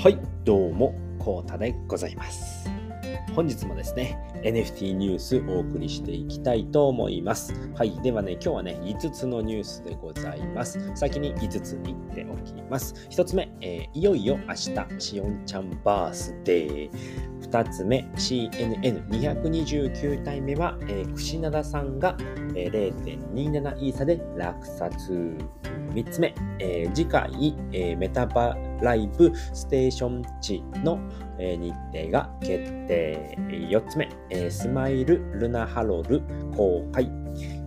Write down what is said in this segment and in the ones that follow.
はい、どうも、コータでございます。本日もですね、NFT ニュースお送りしていきたいと思います。はい、ではね、今日はね、5つのニュースでございます。先に5つ言っておきます。1つ目、えー、いよいよ明日、しおんちゃんバースデー。2つ目、CNN229 体目は、えー、串灘さんが、えー、0.27イーサで落札。3つ目、えー、次回、えー、メタバライブステーション地の、えー、日程が決定。4つ目、えー、スマイルルナハロル公開。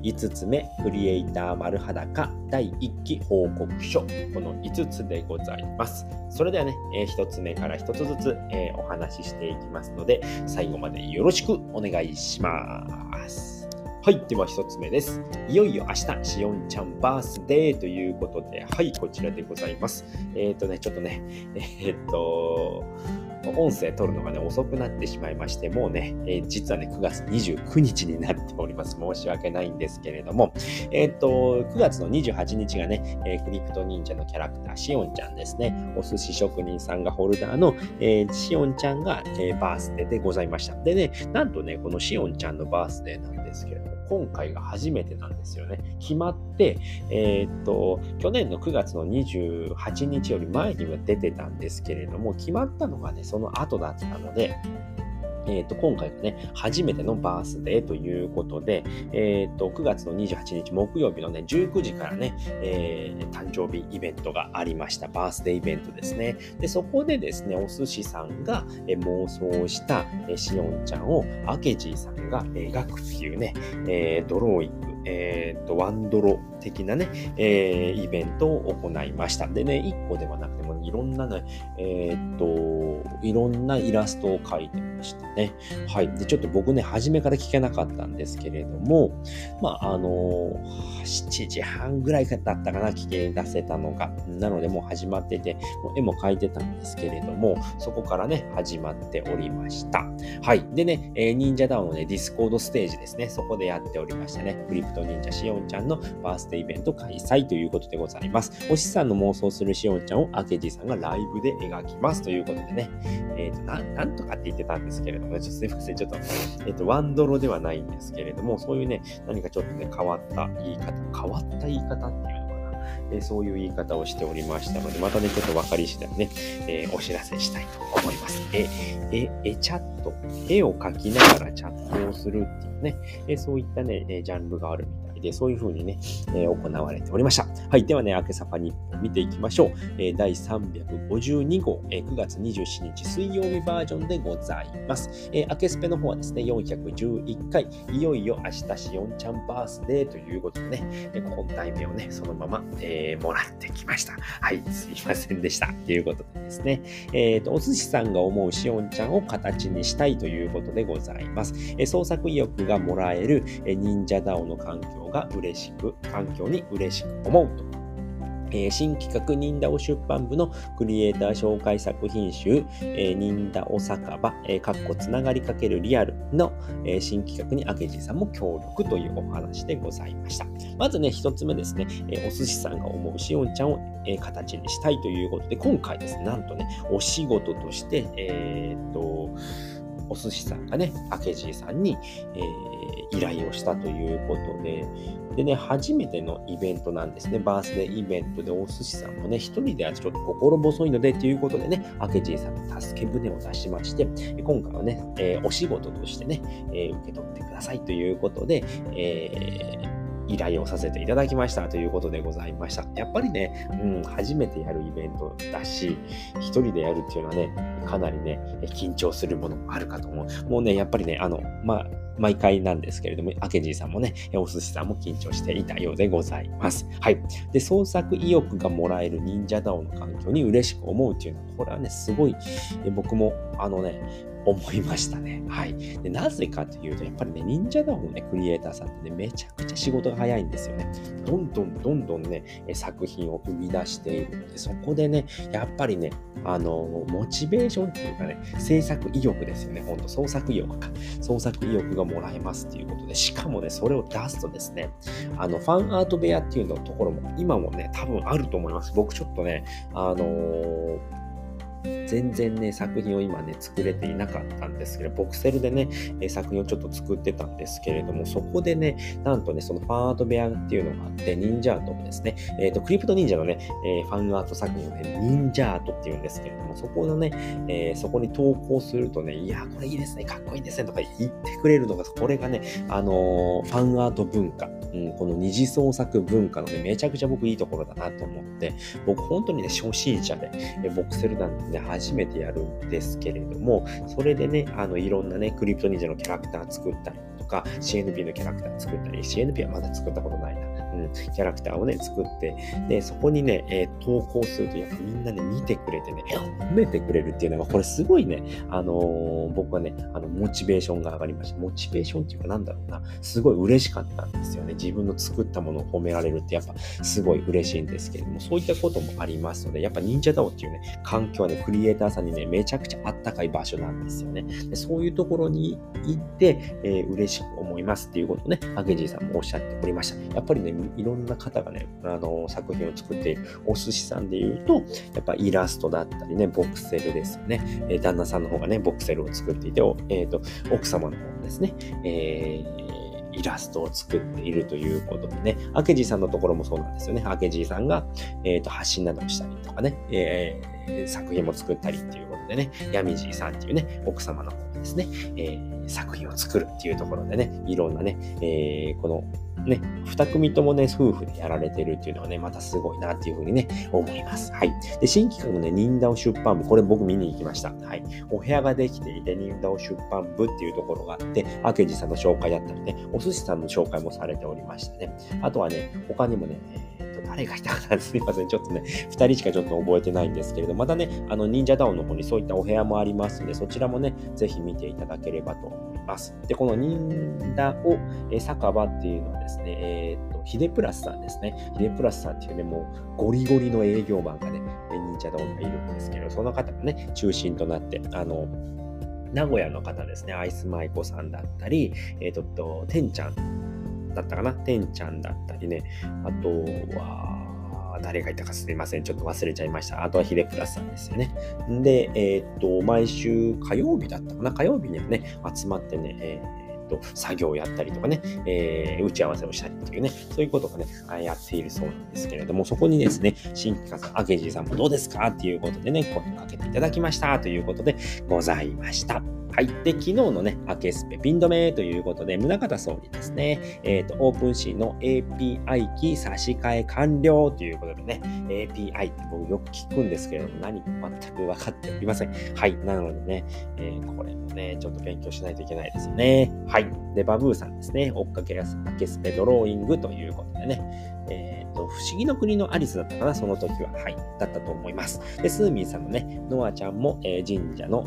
5つ目、クリエイター丸裸第1期報告書。この5つでございます。それではね、えー、1つ目から1つずつ、えー、お話ししていきますので、最後までよろしくお願いします。はい。では一つ目です。いよいよ明日、しおんちゃんバースデーということで、はい、こちらでございます。えっ、ー、とね、ちょっとね、えー、っと、音声取るのがね、遅くなってしまいまして、もうね、えー、実はね、9月29日になっております。申し訳ないんですけれども、えっ、と、9月の28日がね、えー、クリプト忍者のキャラクター、しおんちゃんですね。お寿司職人さんがホルダーの、えー、しおんちゃんが、え、バースデーでございました。でね、なんとね、このしおんちゃんのバースデーなんですけれども、今回が初めてなんですよね。決まって、えー、っと、去年の9月の28日より前には出てたんですけれども、決まったのがね、その後だったので、え、ー、と、今回がね、初めてのバースデーということで、え、ー、と、9月の28日木曜日のね、19時からね、えー、誕生日イベントがありました。バースデーイベントですね。で、そこでですね、お寿司さんが、妄想した、しおんちゃんを、アケジーさんが描くっていうね、えドローイング、えっ、と、ワンドロ的なね、えイベントを行いました。でね、1個ではなくても、いろんなね、えっ、と、いろんなイラストを描いてましたね。はい。で、ちょっと僕ね、初めから聞けなかったんですけれども、まあ、あの7時半ぐらいだったかな、聞き出せたのが。なので、もう始まってて、もう絵も描いてたんですけれども、そこからね、始まっておりました。はい。でね、えー、忍者 DAO のね、 Discordステージですね、そこでやっておりましたね。クリプト忍者しおんちゃんのバースデーイベント開催ということでございます。おしさんの妄想するしおんちゃんを明治さんがライブで描きますということでね、えっ、ー、とな、んとかって言ってたんですけれども、ちょっとすいません、ちょっと、えっ、ー、と、ワンドロではないんですけれども、そういうね、何かちょっとね、変わった言い方、変わった言い方っていうのかな、え、そういう言い方をしておりましたので、またね、ちょっと分かり次第ね、えー、お知らせしたいと思います。え、え、え、チャット、絵を描きながらチャットをするっていうね、えそういったね、えジャンルがあるみたいで、そういう風にね、えー、行われておりました。はい。ではね、明けさぱ日報見ていきましょう。えー、第352号、えー、9月27日水曜日バージョンでございます。えー、明けスペの方はですね、411回、いよいよ明日しおんちゃんバースデーということでね、え本題名をね、そのまま、えー、もらってきました。はい。すいませんでした。ということでですね、えっ、ー、と、お寿司さんが思うしおんちゃんを形にしたいということでございます。えー、創作意欲がもらえる、えー、忍者ダオの環境が嬉しく、環境に嬉しく思うと。えー、新企画忍田オ出版部のクリエイター紹介作品集、えー、忍田お酒場、えー、かっこつながりかけるリアルの、え、新企画に明治さんも協力というお話でございました。まずね、一つ目ですね、え、お寿司さんが思うしおんちゃんを、え、形にしたいということで、今回ですね、なんとね、お仕事として、え、っと、お寿司さんがね、明治さんに、えー、依頼をしたということで、でね、初めてのイベントなんですね。バースデーイベントでお寿司さんもね、一人ではちょっと心細いのでということでね、明治さんの助け舟を出しまして、今回はね、えー、お仕事としてね、えー、受け取ってくださいということで、えー依頼をさせていただきましたということでございました。やっぱりね、うん、初めてやるイベントだし、一人でやるっていうのはね、かなりね、緊張するものもあるかと思う。もうね、やっぱりね、あの、まあ、毎回なんですけれども、明治さんもね、お寿司さんも緊張していたようでございます。はい。で、創作意欲がもらえる忍者ダオの環境に嬉しく思うっていうのは、これはね、すごい、僕も、あのね、思いましたね。はい。で、なぜかというと、やっぱりね、忍者ダウのね、クリエイターさんってね、めちゃくちゃ仕事が早いんですよね。どんどんどんどんね、作品を生み出しているので、そこでね、やっぱりね、あの、モチベーションっていうかね、制作意欲ですよね。ほんと、創作意欲か。創作意欲がもらえますっていうことで、しかもね、それを出すとですね、あの、ファンアート部屋っていうのところも、今もね、多分あると思います。僕ちょっとね、あのー全然ね、作品を今ね、作れていなかったんですけど、ボクセルでね、え作品をちょっと作ってたんですけれども、そこでね、なんとね、そのファンアート部屋っていうのがあって、忍者アートもですね、えっ、ー、と、クリプト忍者のね、えー、ファンアート作品をね、忍者アートっていうんですけれども、そこのね、えー、そこに投稿するとね、いや、これいいですね、かっこいいですね、とか言ってくれるのが、これがね、あのファンアート文化、うん、この二次創作文化のね、めちゃくちゃ僕いいところだなと思って、僕本当にね、初心者で、えボクセル団でね、初めてやるんですけれども、それでね、あの、いろんなね、クリプト忍者のキャラクター作ったりとか、CNP のキャラクター作ったり、CNP はまだ作ったことないな。キャラクターをね、作って、で、そこにね、えー、投稿すると、やっぱみんなね、見てくれてね、褒めてくれるっていうのが、これすごいね、あのー、僕はね、あの、モチベーションが上がりました。モチベーションっていうか、なんだろうな、すごい嬉しかったんですよね。自分の作ったものを褒められるって、やっぱすごい嬉しいんですけれども、そういったこともありますので、やっぱ忍者ダオっていうね、環境はね、クリエイターさんにね、めちゃくちゃあったかい場所なんですよね。でそういうところに行って、えー、嬉しく思いますっていうことをね、アゲジーさんもおっしゃっておりました。やっぱりね、いろんな方がね、あの、作品を作っているお寿司さんで言うと、やっぱイラストだったりね、ボクセルですよね。えー、旦那さんの方がね、ボクセルを作っていて、えっ、ー、と、奥様の方ですね、えーイラストを作っているということでね、明治さんのところもそうなんですよね。明治さんが、えーと、発信などをしたりとかね、えー、作品も作ったりっていうことでね、闇じいさんっていうね、奥様の方ですね、えー、作品を作るっていうところでね、いろんなね、え、このね、二組ともね、夫婦でやられてるっていうのはね、またすごいなっていうふうにね、思います。はい。で、新企画のね、忍ダオ出版部、これ僕見に行きました。はい。お部屋ができていて、忍ダオ出版部っていうところがあって、明治さんの紹介だったりね、お寿司さんの紹介もされておりましたね。あとはね、他にもね、誰がいたかなすいません。ちょっとね、2人しかちょっと覚えてないんですけれど、またね、あの、忍者ダウンの方にそういったお部屋もありますので、そちらもね、ぜひ見ていただければと思います。で、この忍者を、え酒場っていうのはですね、えー、っと、ヒデプラスさんですね。ヒデプラスさんっていうね、もうゴリゴリの営業マンがね、忍者ダウンがいるんですけど、その方がね、中心となって、あの、名古屋の方ですね、アイスマイコさんだったり、えっ、と、てんちゃんだったかな？てんちゃんだったりね。あとは、誰がいたかすみません。ちょっと忘れちゃいました。あとはヒデプラスさんですよね。で、えー、っと、毎週火曜日だったかな火曜日にはね、集まってね、えーと作業をやったりとかね、えー、打ち合わせをしたりというね、そういうことがね、やっているそうなんですけれども、そこにですね、新規活アケジーさんもどうですか？っていうことでね、声をかけていただきましたということでございました。はい。で、昨日のね、アケスペピン止めということで、宗像総理ですね、えっ、ー、と、オープンシーの API キー差し替え完了ということでね、API って僕よく聞くんですけれども、何全く分かっておりません。はい。なのでね、えー、これもね、ちょっと勉強しないといけないですよね。はい。で、バブーさんですね、追っかけやすアケスペドローイングということでね、えっ、ー、と、不思議の国のアリスだったかな、その時は。はい。だったと思います。で、スーミーさんのね、ノアちゃんも、えー、神社の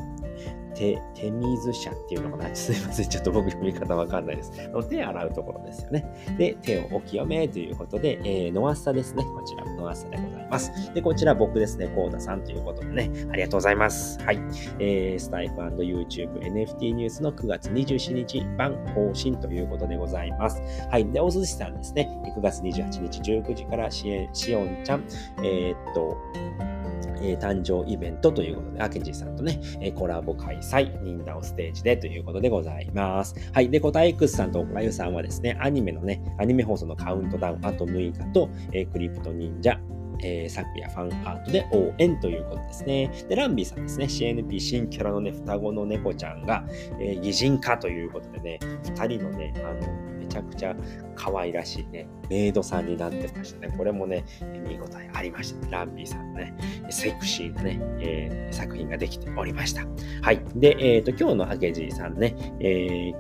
手、手水車っていうのかな？すいません。ちょっと僕読み方わかんないです。手洗うところですよね。で、手をお清めということで、えー、ノアサですね。こちら、ノアサでございます。で、こちら僕ですね。コーダさんということでね。ありがとうございます。はい。えー、スタイフ &YouTube NFT ニュースの9月27日版更新ということでございます。はい。で、お寿司さんですね。9月28日19時からししおんちゃん、えー、っと、えー、誕生イベントということで、アケジさんとね、えー、コラボ開催、ニンダオステージでということでございます。はい。で、コタ X さんとオクラユさんはですね、アニメのね、アニメ放送のカウントダウン、あと6日と、えー、クリプト忍者、えー、昨夜ファンアートで応援ということですね。で、ランビーさんですね、CNP 新キャラのね、双子の猫ちゃんが、えー、擬人化ということでね、二人のね、あの、めちゃくちゃ可愛らしいね、メイドさんになってましたね。これもね、見応えありましたね。ランビーさんのね、セクシーなね、えー、作品ができておりました。はい。で、えっ、ー、と、今日のハケジーさんね、えー、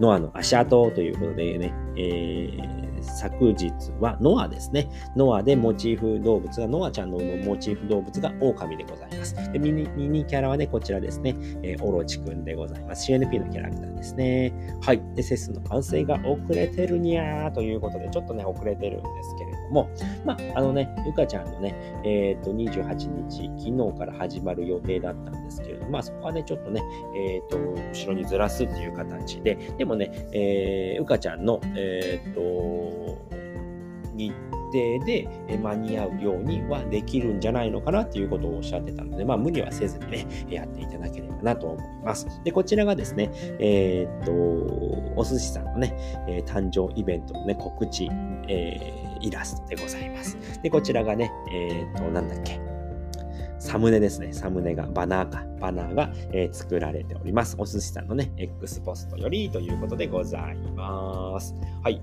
ノアの足跡ということでね、えー昨日はノアですね。ノアでモチーフ動物が、ノアちゃんのモチーフ動物が狼でございます。でミニミニキャラはね、こちらですね、えー、オロチくんでございます。CNP のキャラクターですね。はい。で、セスの完成が遅れてるにゃーということで、ちょっとね、遅れてるんですけれども、まあ、あのね、ゆかちゃんのね、えっ、ー、と、28日、昨日から始まる予定だったんですけれども、まあ、そこはね、ちょっとね、えっ、と、後ろにずらすっていう形で、でもね、えー、うかちゃんの、えっ、と、に定で間に合うようにはできるんじゃないのかなということをおっしゃってたので、まあ、無理はせずにね、やっていただければなと思います。で、こちらがですね、えー、っと、お寿司さんのね、え、誕生イベントのね、告知、えー、イラストでございます。で、こちらがね、えー、っと、なんだっけ、サムネですね。サムネが、バナーか、バナーが、えー、作られております。お寿司さんのね、X ポストよりということでございます。はい。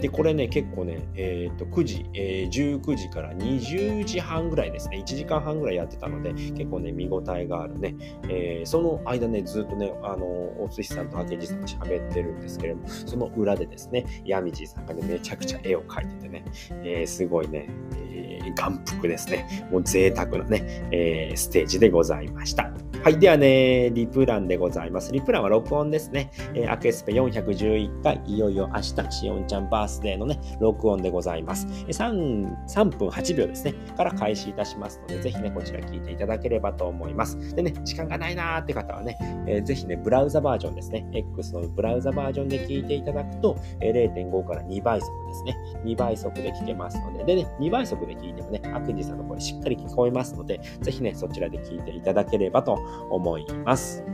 で、これね、結構ね、えっ、と、9時、えー、19時から20時半ぐらいですね、1時間半ぐらいやってたので、結構ね、見応えがあるね、えー、その間ね、ずっとね、あの、お寿司さんと明治さん喋ってるんですけれども、その裏でですね、ヤミジーさんがね、めちゃくちゃ絵を描いててね、えー、すごいね、えー、眼福ですね、もう贅沢なね、えー、ステージでございました。はい。ではね、リプランでございます。リプランは録音ですね。えー、アクエスペ411回、いよいよ明日、しおんちゃんバースデーのね、録音でございます。3, 3分8秒ですね、から開始いたしますので、ぜひね、こちら聞いていただければと思います。でね、時間がないなーって方はね、えー、ぜひね、ブラウザバージョンですね、X のブラウザバージョンで聞いていただくと、えー、0.5から2倍速ですね、2倍速で聞けますので、でね、2倍速で聞いてでもね、アクジさんの声しっかり聞こえますので、ぜひね、そちらで聞いていただければと思います。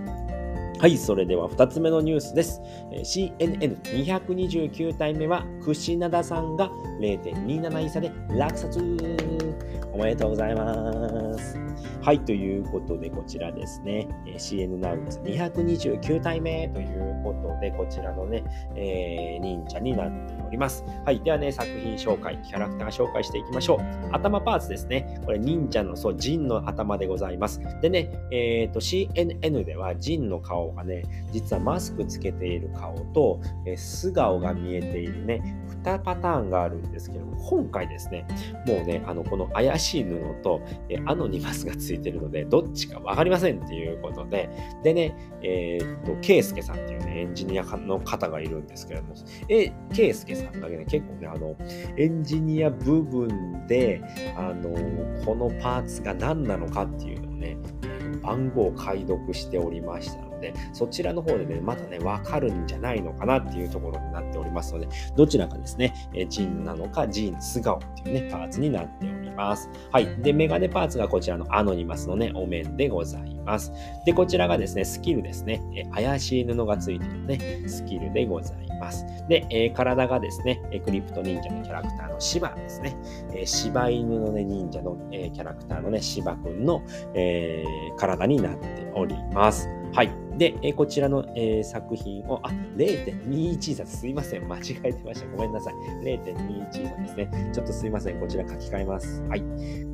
はい、それでは2つ目のニュースです。CNN229 体目は、串灘さんが0.27位差で落札。おめでとうございます。はい、ということで、こちらですね、CN ナウツ229体目ということで、こちらのね、えー、忍者になっております。はい、ではね、作品紹介、キャラクター紹介していきましょう。頭パーツですね。これ、忍者の、そう、ジンの頭でございます。でね、えっ、ー、と、CNN では、ジンの顔がね、実はマスクつけている顔と、え、素顔が見えているね、2パターンがあるんですけども、今回ですね、もうね、あの、この怪しい布と、えアノニマスがついてるので、どっちかわかりませんっていうことで、でね、えー、っと、ケイスケさんっていうね、エンジニアの方がいるんですけども、え、ケイスケさんだけね、結構ね、あの、エンジニア部分で、あの、このパーツが何なのかっていうのをね、番号を解読しておりました。で、そちらの方でね、まだね、わかるんじゃないのかなっていうところになっておりますので、どちらかですね、えジンなのか、ジン素顔っていうね、パーツになっております。はい。で、メガネパーツがこちらのアノニマスのね、お面でございます。で、こちらがですね、スキルですね、え怪しい布がついてるね、スキルでございます。ます。で、えー、体がですね、クリプト忍者のキャラクターのシバですね、えー、柴犬のね、忍者の、えー、キャラクターのね、シバくんの、えー、体になっております。はい。で、え、こちらの、え、作品を、あ、0.21差すいません。間違えてました。ごめんなさい。0.21差ですね。ちょっとすいません。こちら書き換えます。はい。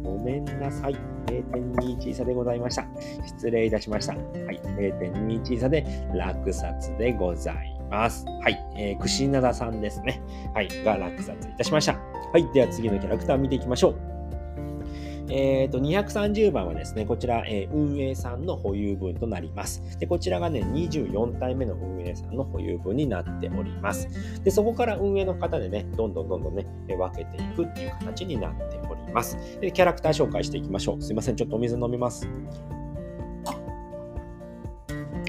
ごめんなさい。0.21差でございました。失礼いたしました。はい。0.21差で落札でございます。はい。えー、串灘さんですね。はい。が落札いたしました。はい。では次のキャラクター見ていきましょう。えっ、ー、と、230番はですね、こちら、えー、運営さんの保有分となります。で、こちらがね、24体目の運営さんの保有分になっております。で、そこから運営の方でね、どんどんどんどんね、分けていくっていう形になっております。で、キャラクター紹介していきましょう。すいません、ちょっとお水飲みます。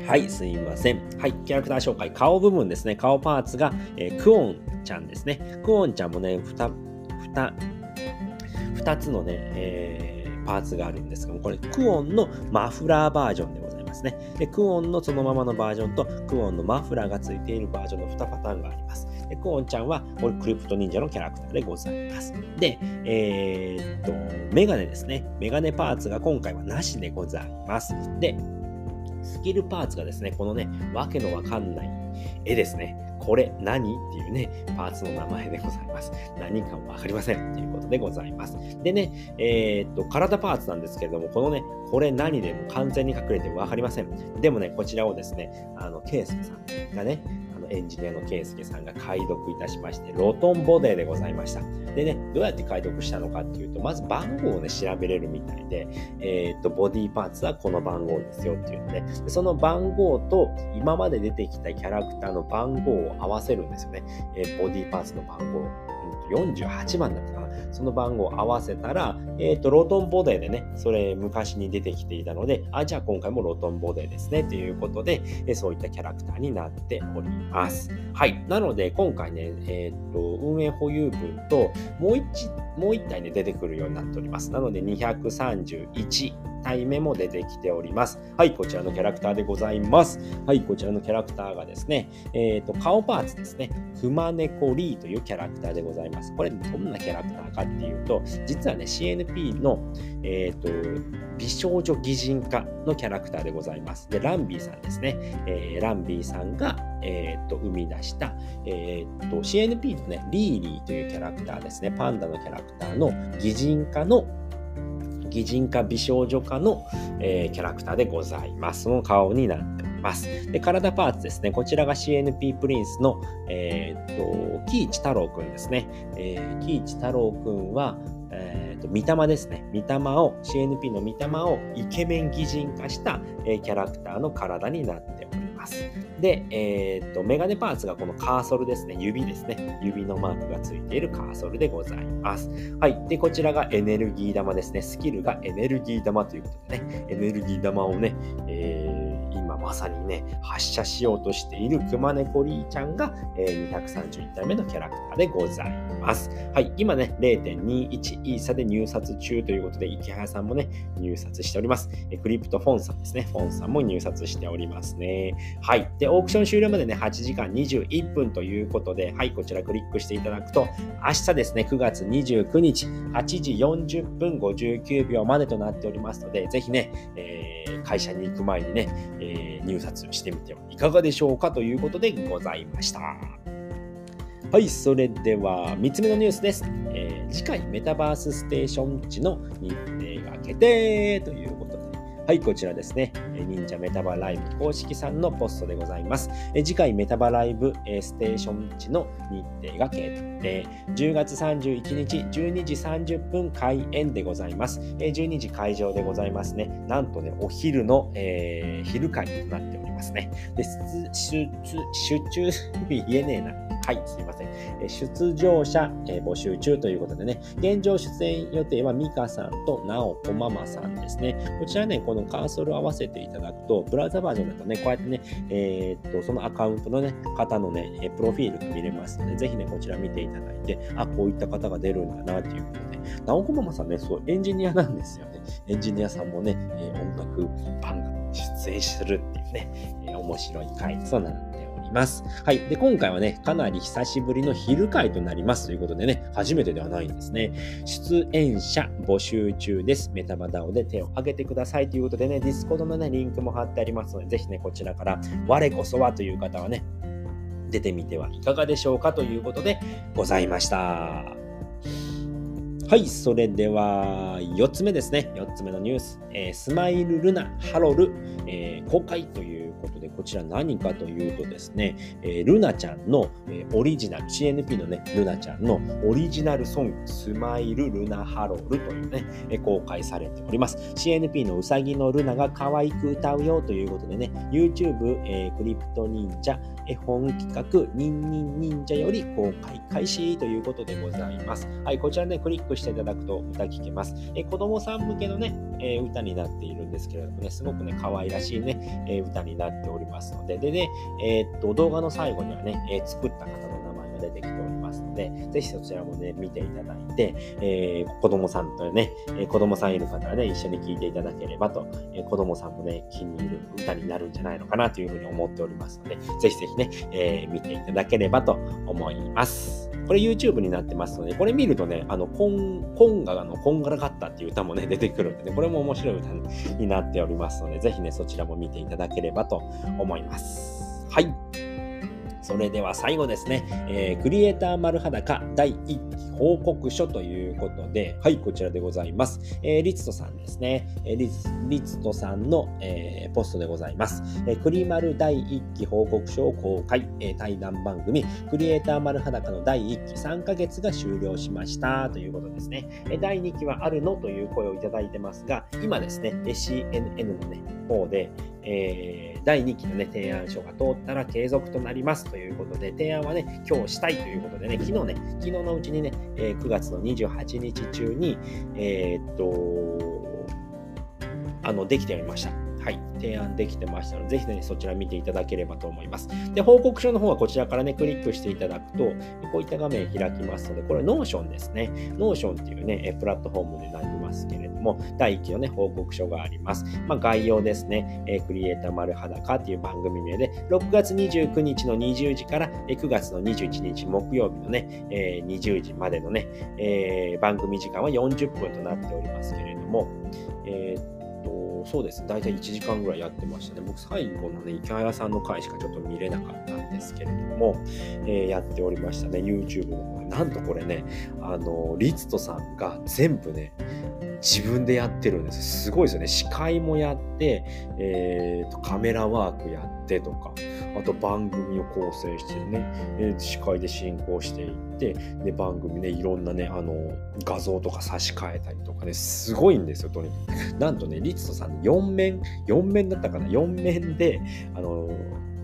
はい、すいません。はい、キャラクター紹介。顔部分ですね。顔パーツが、えー、クオンちゃんですね。クオンちゃんもね、ふた、ふた、2つのね、えー、パーツがあるんですが、これ、クオンのマフラーバージョンでございますね。で、クオンのそのままのバージョンと、クオンのマフラーがついているバージョンの2パターンがあります。で、クオンちゃんは、これ、クリプト忍者のキャラクターでございます。で、えー、っと、メガネですね。メガネパーツが今回はなしでございます。で、スキルパーツがですね、このね、わけのわかんない絵ですね。これ何っていうね、パーツの名前でございます。何かもわかりません。ということでございます。でね、えー、っと、体パーツなんですけれども、このね、これ何でも完全に隠れてわかりません。でもね、こちらをですね、あの、ケイスケさんがね、エンジニアのケイスケさんが解読いたしまして、ロトンボデーでございました。でね、どうやって解読したのかっていうと、まず番号をね、調べれるみたいで、えー、っと、ボディパーツはこの番号ですよっていうので、ねその番号と今まで出てきたキャラクターの番号を合わせるんですよね。えー、ボディパーツの番号。48番だったかな。その番号を合わせたら、えっ、ー、と、ロトンボデーでね、それ昔に出てきていたので、あ、じゃあ今回もロトンボデーですね、ということで、えそういったキャラクターになっております。はい。なので、今回ね、えっ、ー、と、運営保有分と、もう一、もう一体ね、出てくるようになっております。なので、231、体目も出てきております。はい、こちらのキャラクターでございます。はい、こちらのキャラクターがですね、えっ、ー、と、顔パーツですね、クマネコリーというキャラクターでございます。これ、どんなキャラクターかっていうと、実はね、CNP の、えっ、ー、と、美少女擬人化のキャラクターでございます。で、ランビーさんですね。えー、ランビーさんが、えー、と生み出した、えー、と CNP のね、リーリーというキャラクターですね。パンダのキャラクターの擬人化の擬人化美少女化の、えー、キャラクターでございます。その顔になっております。で、体パーツですね。こちらが CNP プリンスの、えー、っと、喜一太郎くんですね。えー、喜一太郎くんは、えー、と、御霊ですね。御霊を、CNP の御霊をイケメン擬人化した、えー、キャラクターの体になっております。で、えー、っと、メガネパーツがこのカーソルですね。指ですね。指のマークがついているカーソルでございます。はい。で、こちらがエネルギー玉ですね。スキルがエネルギー玉ということでね、エネルギー玉をね、えーまさにね、発射しようとしているクマネコリーちゃんが、えー、231体目のキャラクターでございます。はい、今ね、0.21イーサで入札中ということで、池原さんもね、入札しております。えクリプトフォンさんですね、フォンさんも入札しておりますね。はい、で、オークション終了までね、8時間21分ということで、はい、こちらクリックしていただくと、明日ですね、9月29日、8時40分59秒までとなっておりますので、ぜひね、えー、会社に行く前にね、えー入札してみてはいかがでしょうかということでございました。はい、それでは3つ目のニュースです。えー、次回メタバースステーション地の日程が決定という、はい、こちらですね。忍者メタバライブ公式さんのポストでございます。次回メタバライブステーション地の日程が決定。10月31日12時30分開演でございます。12時会場でございますね。なんとね、お昼の、えー、昼会となっておりますね。で、出、出中、言えねえな。はい、すいません。え出場者、え募集中ということでね、現状出演予定はミカさんとナオコママさんですね。こちらね、このカーソルを合わせていただくと、ブラウザバージョンだとね、こうやってね、えー、っと、そのアカウントのね、方のね、プロフィールが見れますので、ぜひね、こちら見ていただいて、あ、こういった方が出るんだな、ということで、ナオコママさんね、そう、エンジニアなんですよね。エンジニアさんもね、え音楽番組出演するっていうね、面白い回となってます。はい。で、今回はね、かなり久しぶりの昼会となりますということでね、初めてではないんですね。出演者募集中です。メタバ DAO で手を挙げてくださいということでね、 Discord のね、リンクも貼ってありますので、ぜひね、こちらから、我こそはという方はね、出てみてはいかがでしょうかということでございました。はい、それでは4つ目ですね。4つ目のニュース。えー、スマイルルナハロル、えー、公開ということで、こちら何かというとですね、えー、ルナちゃんの、えオリジナル、CNP のね、ルナちゃんのオリジナルソング、スマイルルナハロルというね、え公開されております。CNP のうさぎのルナが可愛く歌うよということでね、YouTube、えクリプト忍者、絵本企画、ニンニン忍者より公開開始ということでございます。はい、こちらね、クリックしていただくと歌聴けます。え子供さん向けのね、え歌になっているんですけれどもね、すごくね、可愛らしいね、え歌になっておりますので、でね、えー、っと、動画の最後にはね、え作った方出てきておりますので、ぜひそちらもね、見ていただいて、えー、子供さんとね、え子供さんいる方はね、一緒に聴いていただければと、え子供さんもね、気に入る歌になるんじゃないのかなというふうに思っておりますので、ぜひぜひね、えー、見ていただければと思います。これ YouTube になってますので、これ見るとね、あの、コン、コンガのこんがらがったっていう歌もね、出てくるんでね、これも面白い歌になっておりますので、ぜひね、そちらも見ていただければと思います。はい。それでは最後ですね、えー、クリエイター丸裸第1報告書ということで、はい、こちらでございます。えー、リツトさんですね。えー、リツリツトさんの、えー、ポストでございます。えー、クリマル第1期報告書を公開、えー、対談番組、クリエイター丸裸の第1期3ヶ月が終了しましたということですね。えー、第2期はあるのという声をいただいてますが、今ですね、CNN のね、方で、えー、第2期のね、提案書が通ったら継続となりますということで、提案はね、今日したいということでね、昨日ね、昨日のうちにね、えー、9月の28日中に、えー、っと、あの、できておりました。はい、提案できてましたので、ぜひね、そちら見ていただければと思います。で、報告書の方はこちらからね、クリックしていただくと、こういった画面開きますので、これ Notion ですね。Notion っていうね、プラットフォームになりますけれども、第1期のね、報告書があります。まあ、概要ですね、えクリエイター丸裸っていう番組名で、6月29日の20時から9月の21日木曜日のね、え20時までのね、え、番組時間は40分となっておりますけれども、えーとそうですね、大体1時間ぐらいやってましたね。僕、最後のね、池原さんの回しかちょっと見れなかったんですけれども、えー、やっておりましたね、YouTube の方。なんとこれね、あの、リツトさんが全部ね、自分でやってるんです。すごいですよね。司会もやって、えーと、カメラワークやってとか、あと番組を構成してね、え、司会で進行していって、で、番組ね、いろんなね、あの、画像とか差し替えたりとかね、すごいんですよ、とにかく。なんとね、リツトさん4面、4面だったかな、4面で、あの、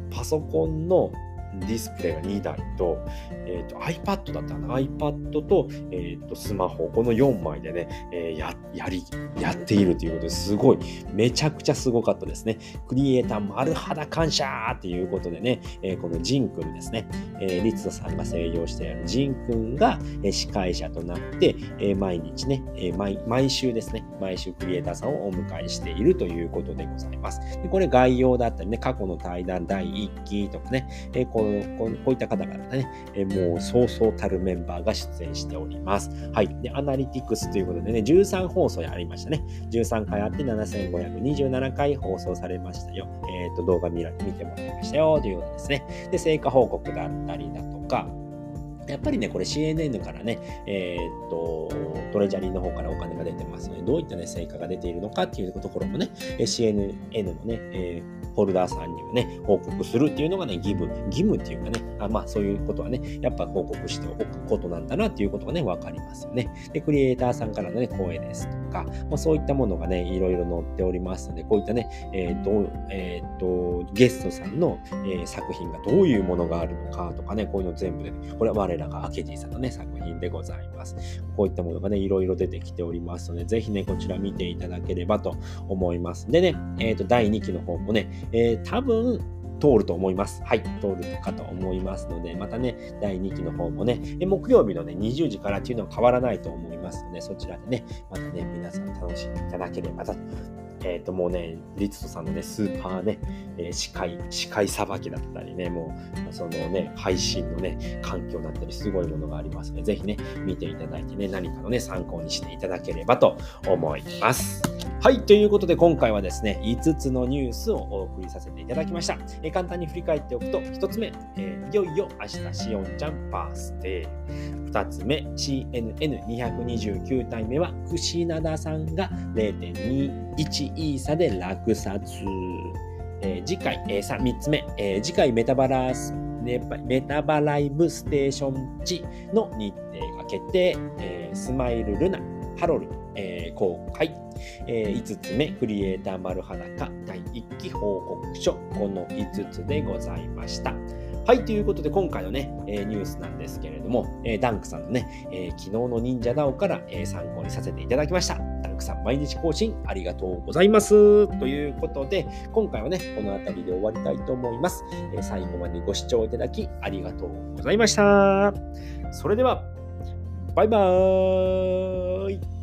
パソコンのディスプレイが2台と、えーと、iPad だったな？iPad と,、えーと、スマホこの4枚でね、えー、ややりやっているということですごいめちゃくちゃすごかったですね。クリエイター丸肌感謝っていうことでね、えー、このジンくんですね、えー、リツトさんが声優しているジンくんが、え、司会者となって、えー、毎日ね、えー毎、毎週ですね毎週クリエイターさんをお迎えしているということでございます。でこれ概要だったりね過去の対談第1期とかね、えー、このこういった方々ね、えもうそうそうたるメンバーが出演しております。はい。で、アナリティクスということでね、13放送やりましたね。13回あって7527回放送されましたよ。えっ、ー、と、動画見ら見てもらいましたよということですね。で、成果報告だったりだとか、やっぱりね、これ CNN からね、えー、っと、トレジャリーの方からお金が出てますので、どういったね、成果が出ているのかっていうところもね、CNN のね、えーホルダーさんにはね、報告するっていうのがね、義務、義務っていうかね、あまあそういうことはね、やっぱ報告しておくことなんだなっていうことがね、わかりますよね。で、クリエイターさんからのね、声ですとか、まあ、そういったものがね、いろいろ載っておりますので、こういったね、えっ、ー、と、えっ、ー、と、ゲストさんの、え、作品がどういうものがあるのかとかね、こういうの全部で、ね、これは我らがアケジーさんのね、作品でございます。こういったものがね、いろいろ出てきておりますので、ぜひね、こちら見ていただければと思います。でね、えっ、と、第2期の方もね、え多分、通ると思います。はい、通るかと思いますので、またね、第2期の方もね、木曜日のね、20時からっていうのは変わらないと思いますので、そちらでね、またね、皆さん楽しんでいただければとえっ、ー、と、もうね、リツトさんのね、スーパーね、えー、視界、視界さばきだったりね、もう、そのね、配信のね、環境だったり、すごいものがありますので、ぜひね、見ていただいてね、何かのね、参考にしていただければと思います。はい、ということで今回はですね、5つのニュースをお送りさせていただきました。えー、簡単に振り返っておくと、1つ目、えー、いよいよ明日、しおんちゃんバースデー。2つ目、CNN229 体目は、串灘さんが0.21イーサで落札。えー、次回、えー、3, 3つ目、えー、次回メタバラスメタバライブステーション地の日程が決定、えー、スマイルルナ、ハロル、えー、公開、えー、5つ目、クリエイター丸裸第1期報告書、この5つでございました。はい、ということで今回のね、えー、ニュースなんですけれども、えー、ダンクさんのね、えー、昨日の忍者ダオから、え参考にさせていただきました。くさん、毎日更新ありがとうございます。ということで、今回はね、この辺りで終わりたいと思います。え最後までご視聴いただきありがとうございました。それでは、バイバーイ